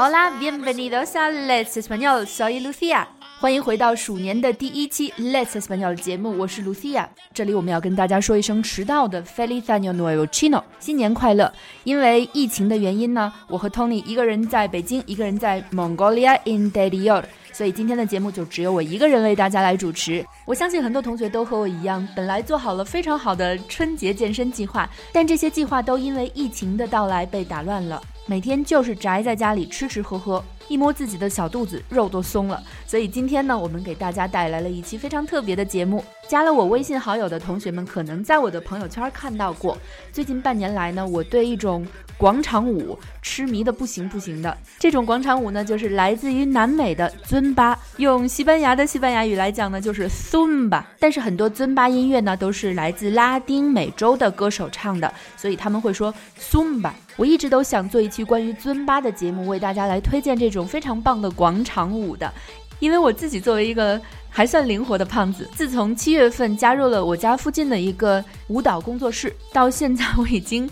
Hola, bienvenidos a Let's Español. Soy Lucia. 欢迎回到鼠年的第一期 Let's Español 节目，我是 Lucia。这里我们要跟大家说一声迟到的 Feliz Año Nuevo Chino，新年快乐！因为疫情的原因呢，我和 Tony 一个人在北京，一个人在 Mongolia Interior，所以今天的节目就只有我一个人为大家来主持。我相信很多同学都和我一样，本来做好了非常好的春节健身计划，但这些计划都因为疫情的到来被打乱了。每天就是宅在家里吃吃喝喝，一摸自己的小肚子，肉都松了。所以今天呢，我们给大家带来了一期非常特别的节目。加了我微信好友的同学们，可能在我的朋友圈看到过。最近半年来呢，我对一种广场舞痴迷的不行不行的。这种广场舞呢，就是来自于南美的尊巴，用西班牙的西班牙语来讲呢，就是 Zumba。但是很多尊巴音乐呢，都是来自拉丁美洲的歌手唱的，所以他们会说 Zumba。我一直都想做一期关于尊巴的节目，为大家来推荐这种非常棒的广场舞的，因为我自己作为一个还算灵活的胖子，自从七月份加入了我家附近的一个舞蹈工作室，到现在我已经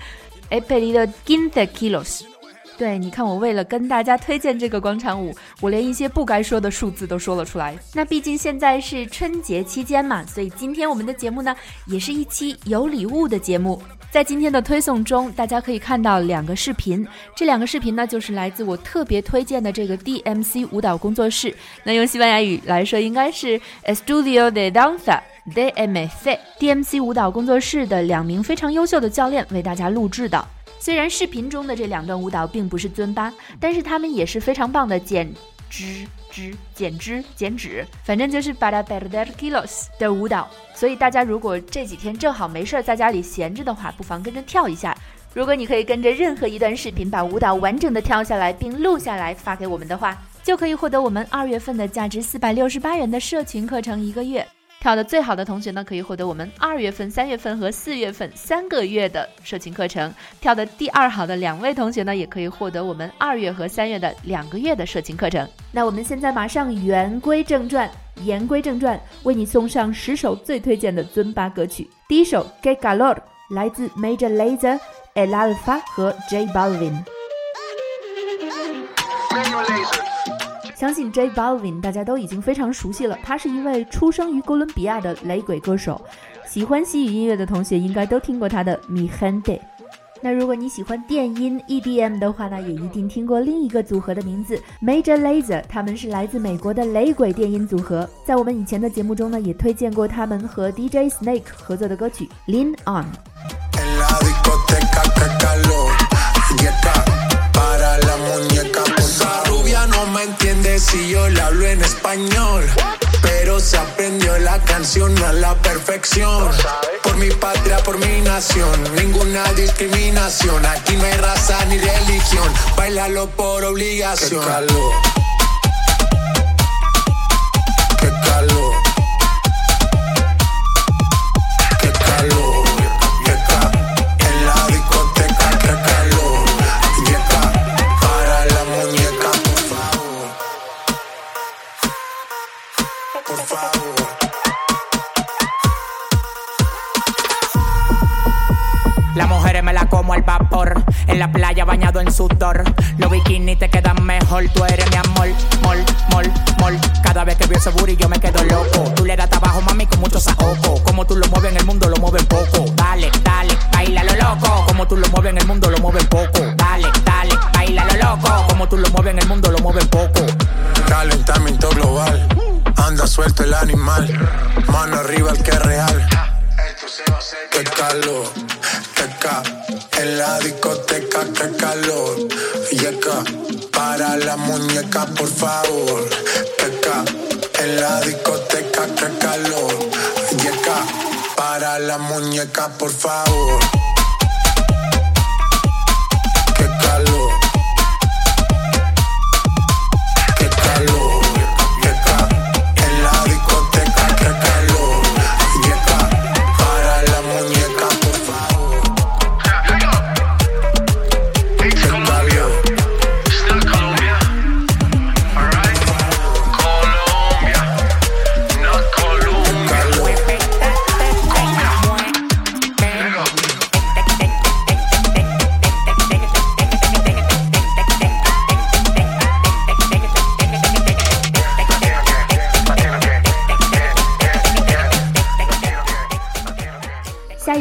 e p e r i quince kilos。对，你看我为了跟大家推荐这个广场舞，我连一些不该说的数字都说了出来。那毕竟现在是春节期间嘛，所以今天我们的节目呢，也是一期有礼物的节目。在今天的推送中，大家可以看到两个视频，这两个视频呢，就是来自我特别推荐的这个 DMC 舞蹈工作室。那用西班牙语来说，应该是 Estudio de Danza de MC DMC 舞蹈工作室的两名非常优秀的教练为大家录制的。虽然视频中的这两段舞蹈并不是尊巴，但是他们也是非常棒的减脂、脂、减脂、减脂，反正就是 para perder kilos 的舞蹈。所以大家如果这几天正好没事儿在家里闲着的话，不妨跟着跳一下。如果你可以跟着任何一段视频把舞蹈完整的跳下来并录下来发给我们的话，就可以获得我们二月份的价值四百六十八元的社群课程一个月。跳的最好的同学呢，可以获得我们二月份、三月份和四月份三个月的社群课程。跳的第二好的两位同学呢，也可以获得我们二月和三月的两个月的社群课程。那我们现在马上言归正传，言归正传，为你送上十首最推荐的尊巴歌曲。第一首《Get Galore》来自 Major Lazer、El Alfa 和 Jay Balvin。相信 J Balvin 大家都已经非常熟悉了，他是一位出生于哥伦比亚的雷鬼歌手。喜欢西语音乐的同学应该都听过他的 Mi Gente。那如果你喜欢电音 EDM 的话呢，也一定听过另一个组合的名字 Major Lazer，他们是来自美国的雷鬼电音组合。在我们以前的节目中呢，也推荐过他们和 DJ Snake 合作的歌曲 Lean On。Si yo le hablo en español. Pero se aprendió la canción a la perfección. Por mi patria, por mi nación, ninguna discriminación. Aquí no hay raza ni religión. Bailalo por obligación. Qué calor. Qué calor. Como al vapor. En la playa bañado en sudor. Los bikinis te quedan mejor. Tú eres mi amor, mol, mol, mol. Cada vez que veo ese booty yo me quedo loco. Tú le das trabajo, mami, con mucho saoco. Como tú lo mueves en el mundo, lo mueves poco. Dale, dale, baila lo loco. Como tú lo mueves en el mundo, lo mueves poco. Dale, dale, baila lo loco. Como tú lo mueves en el mundo, lo mueves poco. Calentamiento global. Anda suelto el animal. Mano arriba el que es real. Qué calor, qué ca. En la discoteca, qué calor. Yeca, para la muñeca, por favor. Qué ca. En la discoteca, qué calor. Yeca, para la muñeca, por favor.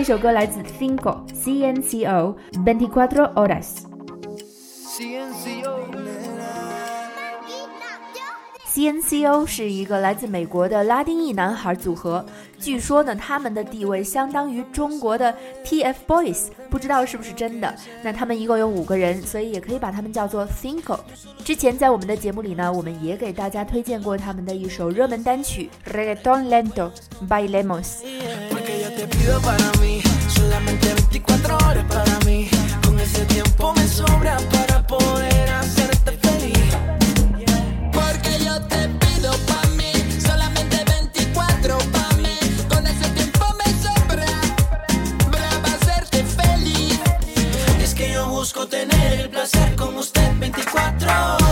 首歌来自 Cinco C N C O Veinticuatro Horas。CNCO 是一个来自美国的拉丁裔男孩组合，据说呢，他们的地位相当于中国的 TFBOYS，不知道是不是真的。那他们一共有五个人，所以也可以把他们叫做 Cinco。之前在我们的节目里呢，我们也给大家推荐过他们的一首热门单曲《Reggaeton Lento》，Bailemos。rápido para mí. Solamente 24 horas para mí. Con ese tiempo me sobra para poder hacerte feliz. Porque yo te pido para mí. Solamente 24 para mí. Con ese tiempo me sobra para hacerte feliz. Es que yo busco tener el placer con usted 24 horas.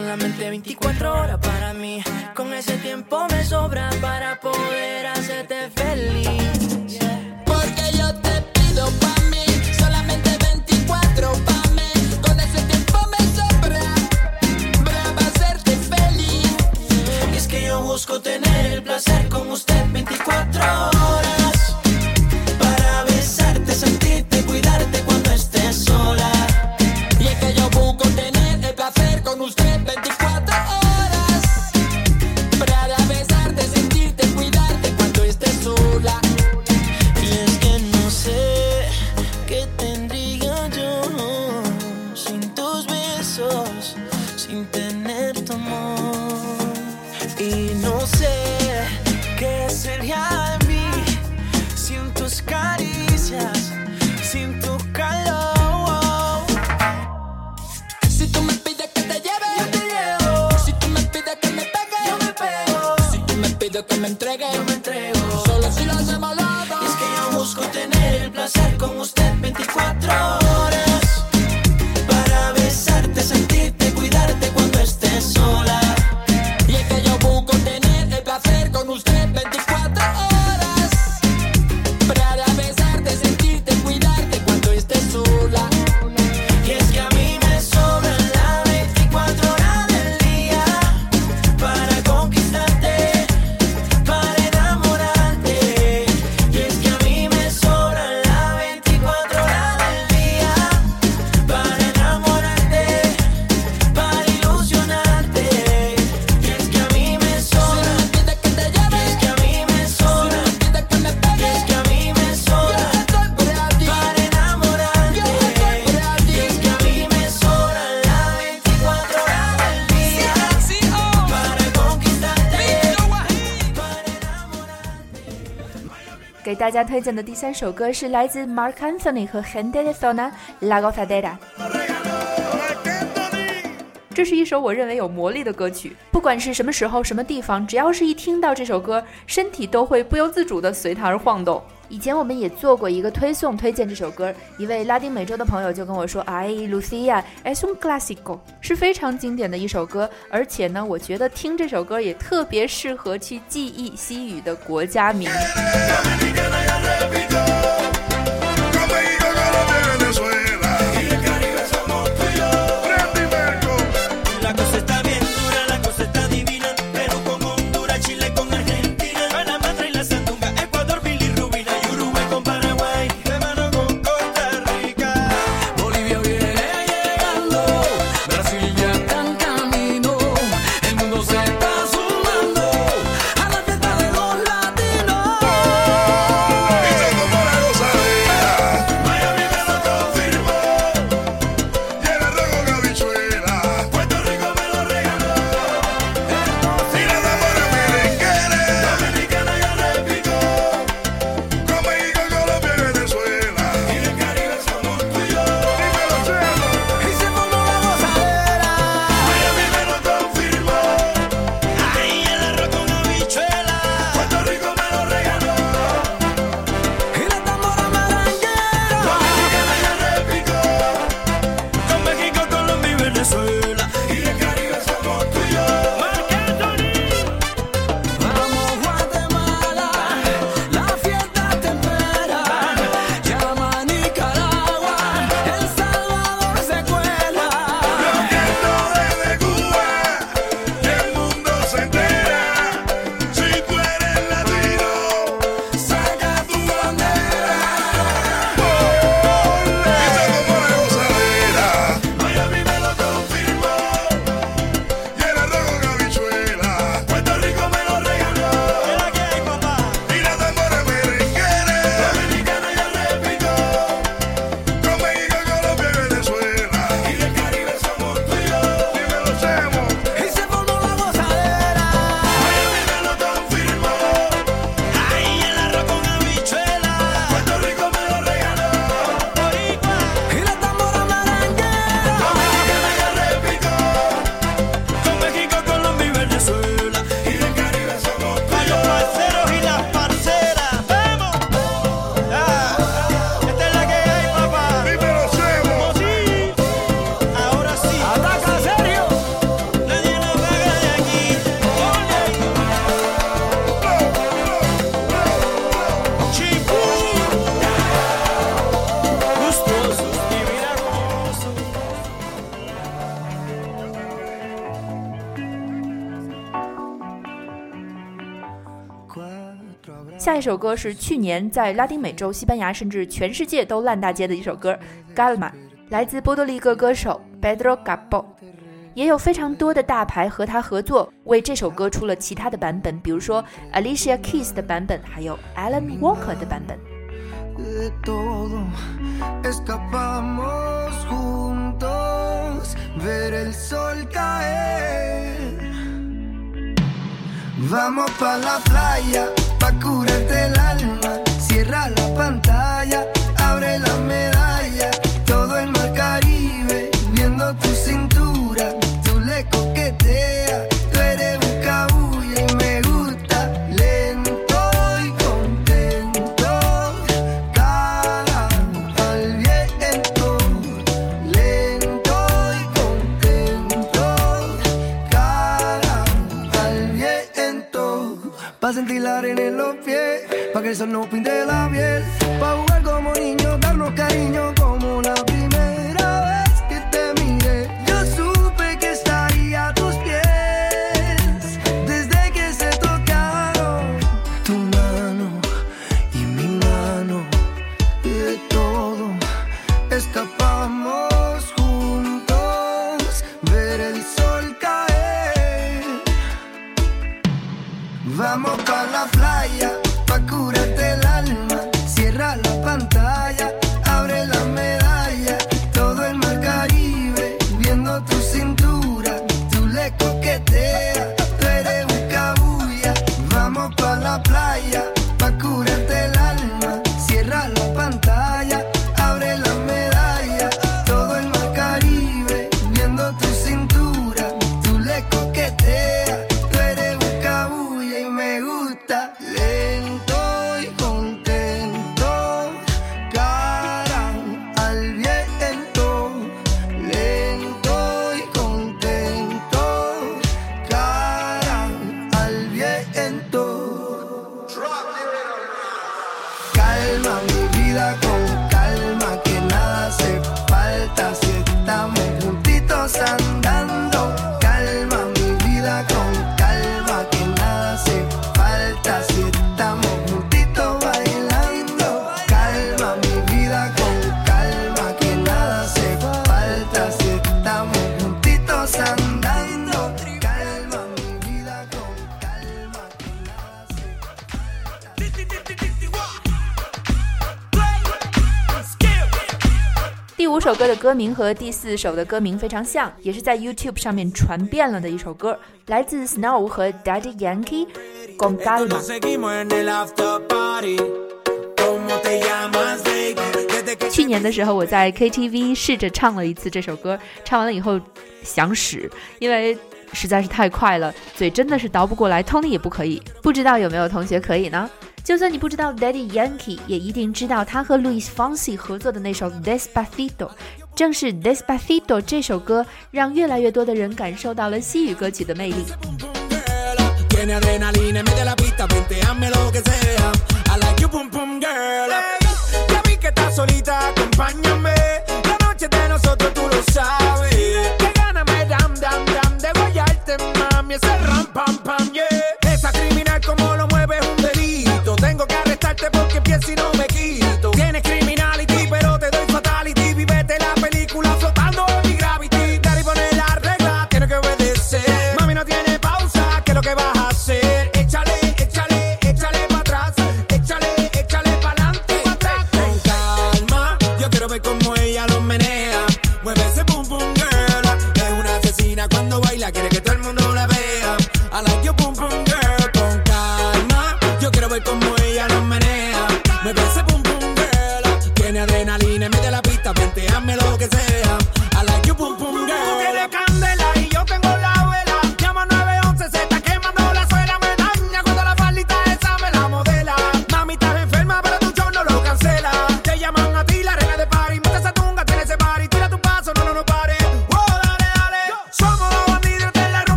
solamente 24 horas para mí. Con ese tiempo me sobra para poder hacerte feliz. Porque yo te pido para mí, solamente 24 para mí. Con ese tiempo me sobra para hacerte feliz. Y es que yo busco tener el placer con usted 24 horas. 给大家推荐的第三首歌是来自 Mark Anthony 和 Gente de Zona La Gozadera。这是一首我认为有魔力的歌曲，不管是什么时候、什么地方，只要是一听到这首歌，身体都会不由自主地随它而晃动。以前我们也做过一个推送，推荐这首歌，一位拉丁美洲的朋友就跟我说：“哎，Lucia，es un clásico，是非常经典的一首歌，而且呢，我觉得听这首歌也特别适合去记忆西语的国家名。”这首歌是去年在拉丁美洲、西班牙甚至全世界都烂大街的一首歌，Galma，来自波多黎各歌手 Pedro Gabbo，也有非常多的大牌和他合作，为这首歌出了其他的版本，比如说 Alicia Keys 的版本，还有 Alan Walker 的版本。Curarte el alma. Cierra la pantalla, no pinte la piel. Pa' jugar como niños, darnos cariño como la primera vez que te miré. Yo supe que estaría a tus pies desde que se tocaron tu mano y mi mano. De todo escapamos juntos, ver el sol caer. Vamos 首歌的歌名和第四首的歌名非常像，也是在 YouTube 上面传遍了的一首歌，来自 Snow 和 Daddy Yankee，《Con Calma》。Seguimos en el after party. ¿Cómo te llamas, baby? Desde que 去年的时候，我在 KTV 试着唱了一次这首歌，唱完了以后想屎，因为实在是太快了，嘴真的是倒不过来，Tony 也不可以。不知道有没有同学可以呢？就算你不知道 Daddy Yankee，也一定知道他和 Luis Fonsi 合作的那首 Despacito。正是 Despacito 这首歌，让越来越多的人感受到了西语歌曲的魅力。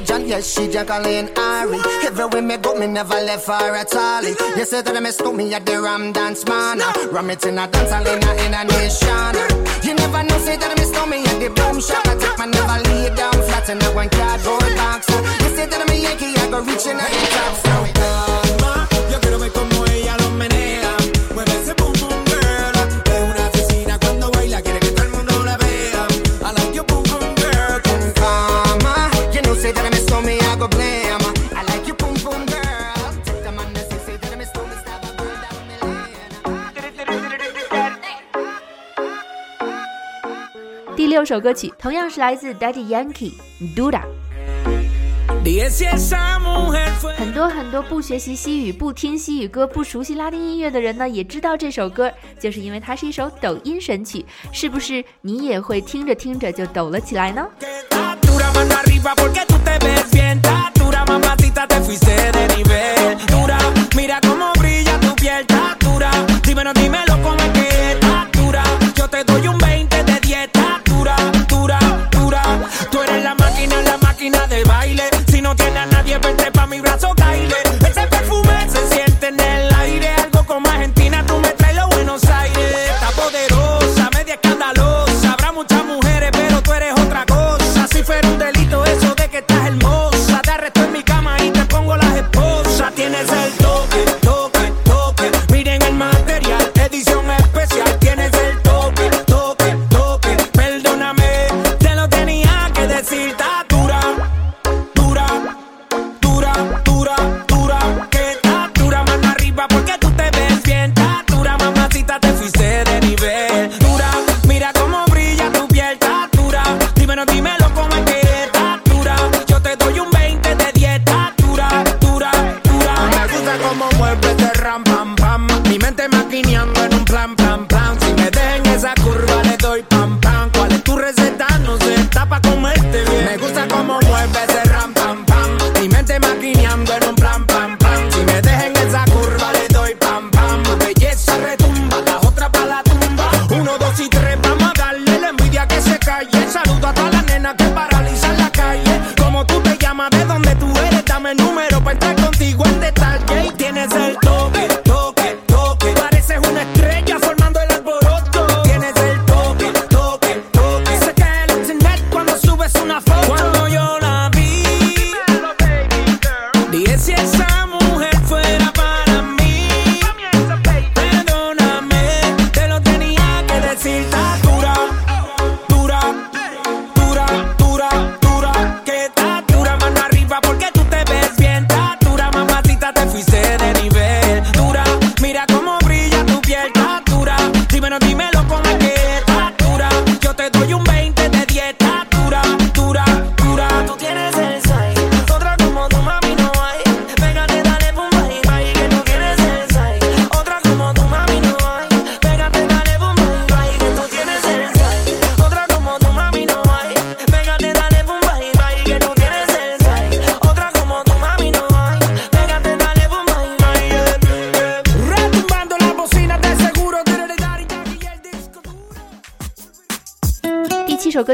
Intelligent, yes, she Jacqueline Ari. Everywhere me go, me never left her at all. You say that me stole me at the Ram Dance Man. Ram it in a dance hall in a, in nation. You never know, say that me stole me at the boom shop. I take my never lay down flat in a one cardboard box. You say that a Yankee, I go reaching out the top. So calma, yo 首歌曲同样是来自 Daddy Yankee《Duda 很多很多不学习西语、不听西语歌、不熟悉拉丁音乐的人呢，也知道这首歌，就是因为它是一首抖音神曲。是不是你也会听着听着就抖了起来呢？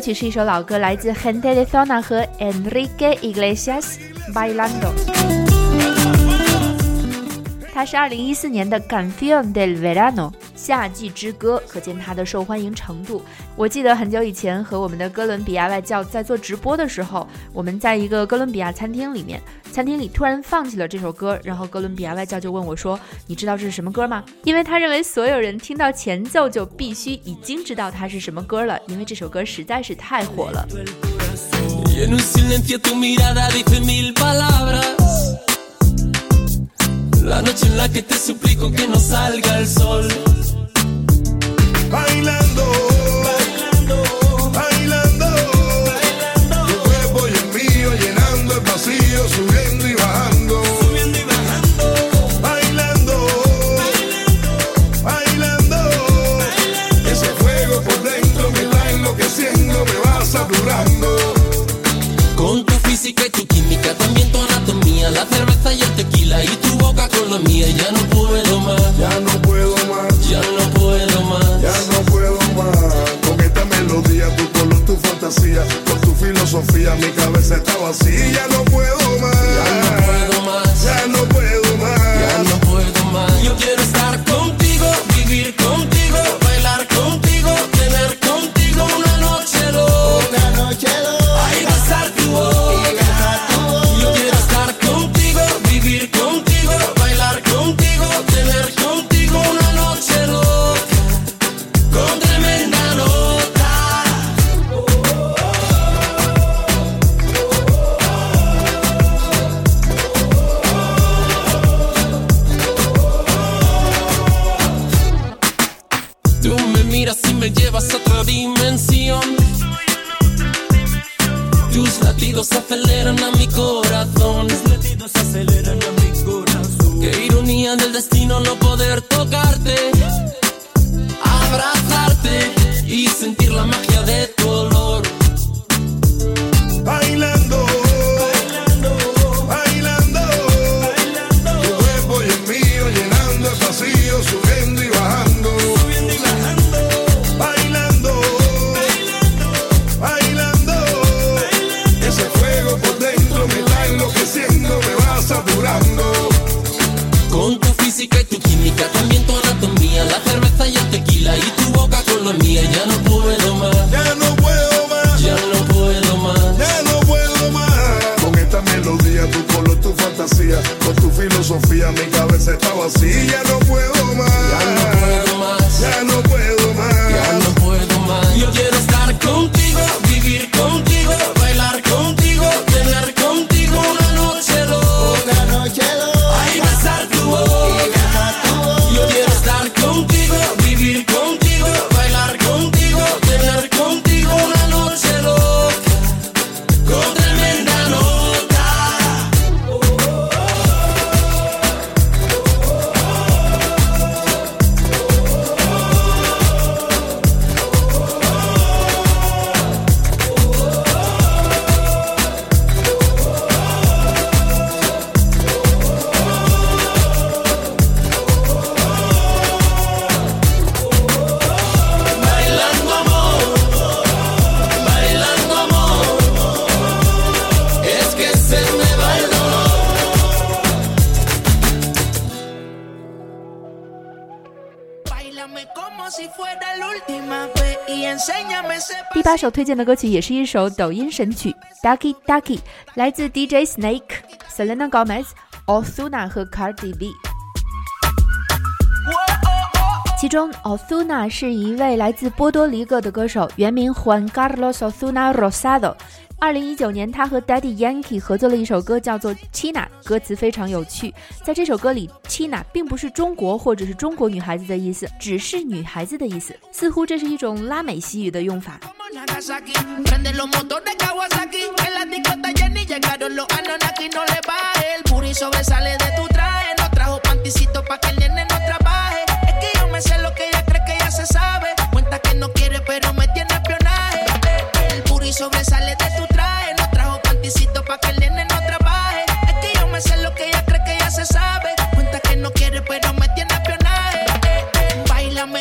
曲是一首老歌，来自 Gente de Zona 和 Enrique Iglesias Bailando。它是二零一四年的 Canción del Verano 夏季之歌，可见它的受欢迎程度。我记得很久以前和我们的哥伦比亚外教在做直播的时候，我们在一个哥伦比亚餐厅里面，餐厅里突然放起了这首歌，然后哥伦比亚外教就问我说：“你知道这是什么歌吗？”因为他认为所有人听到前奏就必须已经知道它是什么歌了，因为这首歌实在是太火了。Bailando, bailando, bailando, bailando. Huevo y envío, llenando el vacío, subiendo y bajando. Subiendo y bajando, bailando, bailando, bailando. Ese fuego por dentro me va enloqueciendo, me vas saturando. Con tu física y tu química, también tu anatomía, la cerveza y el tequila y tu boca con la mía ya no te... fantasía, con tu filosofía, mi cabeza está vacía, no puedo avancée 第八首推荐的歌曲也是一首抖音神曲《Ducky Ducky》，来自 DJ Snake、Selena Gomez、Ozuna 和 Cardi B。其中，Ozuna 是一位来自波多黎各的歌手，原名 Juan Carlos Ozuna Rosado。二零一九年，他和 Daddy Yankee 合作了一首歌，叫做《China》，歌词非常有趣。在这首歌里，China 并不是中国或者是中国女孩子的意思，只是女孩子的意思。似乎这是一种拉美西语的用法。como Nagasaki. Prende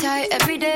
Tight every day.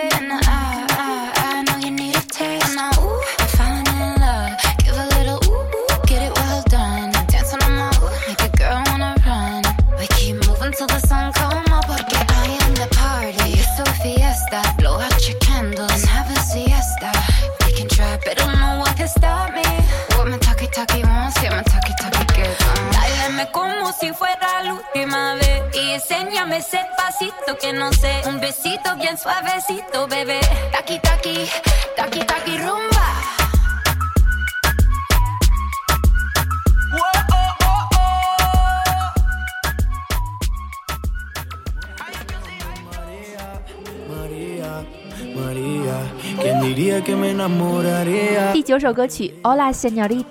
第九首歌曲《Hola Señorita》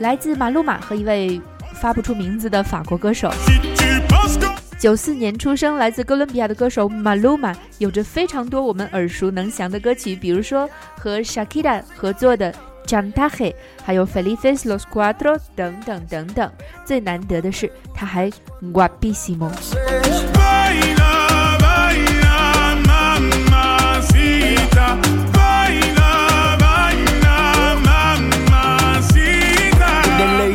来自马路马和一位发不出名字的法国歌手。九四年出生，来自哥伦比亚的歌手 Maluma 有着非常多我们耳熟能详的歌曲，比如说和 Shakira 合作的《Chantaje》，还有《Felices los Cuatro》等等等等。最难得的是，他还瓜比西蒙。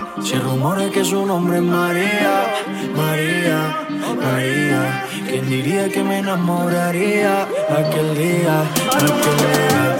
ton. Si rumores que su nombre es María, María, María. ¿Quién diría que me enamoraría aquel día?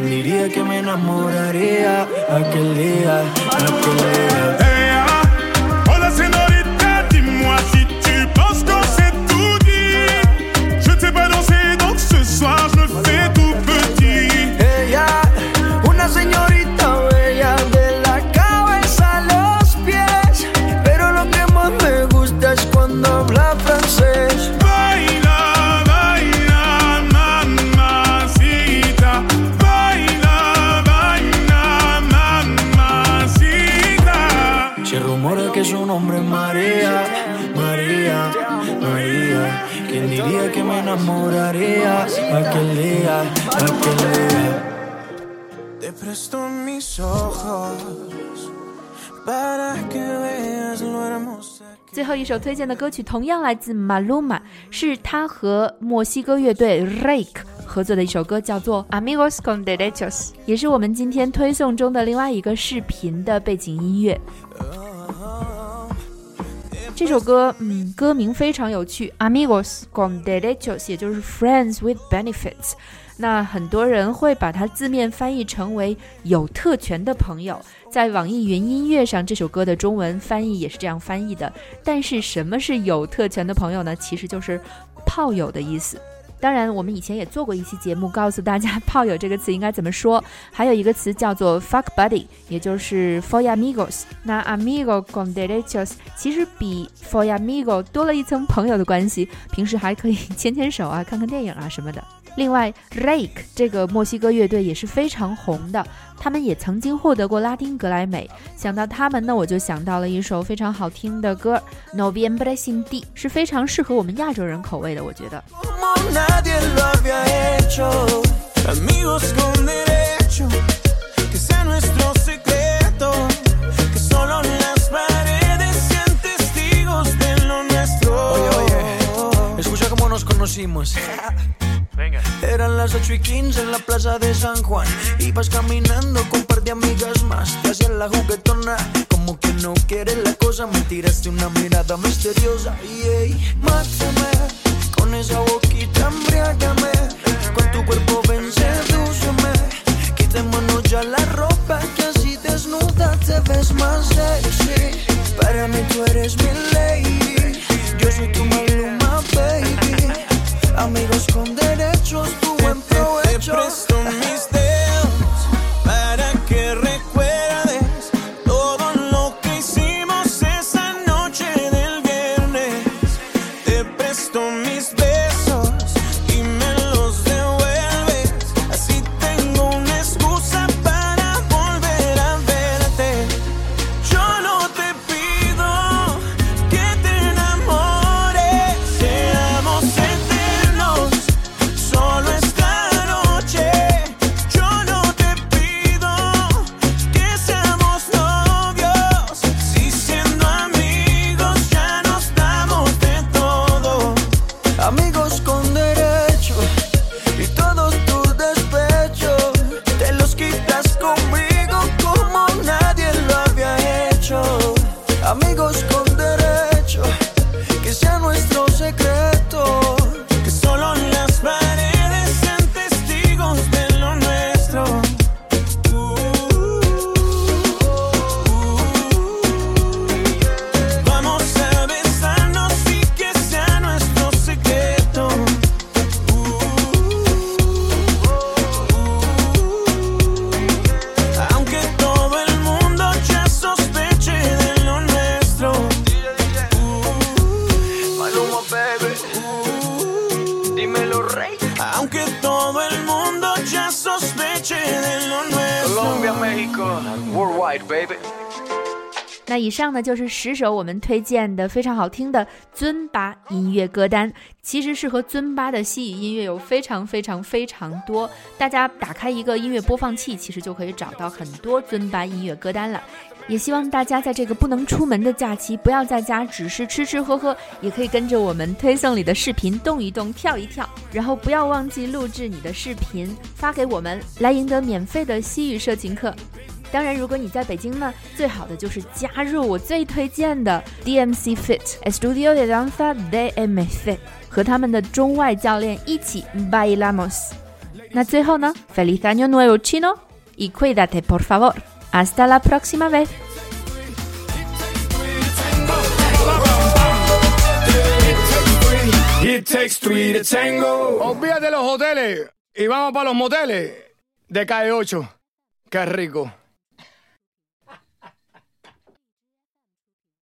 ¿Quién diría que me enamoraría aquel día, aquel día? Aquel día, aquel día? Te presto mis ojos para que veas lo hermosa. 最后一首推荐的歌曲同样来自 Maluma，是他和墨西哥乐队 Rake 合作的一首歌，叫做《Amigos con Derechos》，也是我们今天推送中的另外一个视频的背景音乐。这首歌，嗯，歌名非常有趣，Amigos con Derechos，也就是 Friends with Benefits。那很多人会把它字面翻译成为有特权的朋友。在网易云音乐上，这首歌的中文翻译也是这样翻译的。但是什么是有特权的朋友呢？其实就是炮友的意思。当然，我们以前也做过一期节目，告诉大家炮友这个词应该怎么说。还有一个词叫做 fuck buddy，也就是 for amigos。那 amigo con derechos 其实比 for amigo 多了一层朋友的关系，平时还可以牵牵手啊，看看电影啊什么的。另外，Rake 这个墨西哥乐队也是非常红的，他们也曾经获得过拉丁格莱美。想到他们呢，我就想到了一首非常好听的歌《Noviembre sin ti》，是非常适合我们亚洲人口味的，我觉得。En la plaza de San Juan. Ibas caminando con un par de amigas más. Te la juguetona, como que no quieres la cosa. Me tiraste una mirada misteriosa. Y worldwide, baby. 那以上呢就是十首我们推荐的非常好听的尊巴音乐歌单。其实适合尊巴的西语音乐有非常非常非常多，大家打开一个音乐播放器，其实就可以找到很多尊巴音乐歌单了。也希望大家在这个不能出门的假期，不要在家只是吃吃喝喝，也可以跟着我们推送里的视频动一动、跳一跳，然后不要忘记录制你的视频发给我们，来赢得免费的西语社群课。当然，如果你在北京呢，最好的就是加入我最推荐的 DMC Fit Estudio de Danza DMC，和他们的中外教练一起 bailamos。那最后呢，Feliz Año Nuevo Chino y cuídate por favor。Hasta la próxima vez。 It takes three to tango. Olvídate de los hoteles y vamos para los moteles de Calle 8. Qué rico.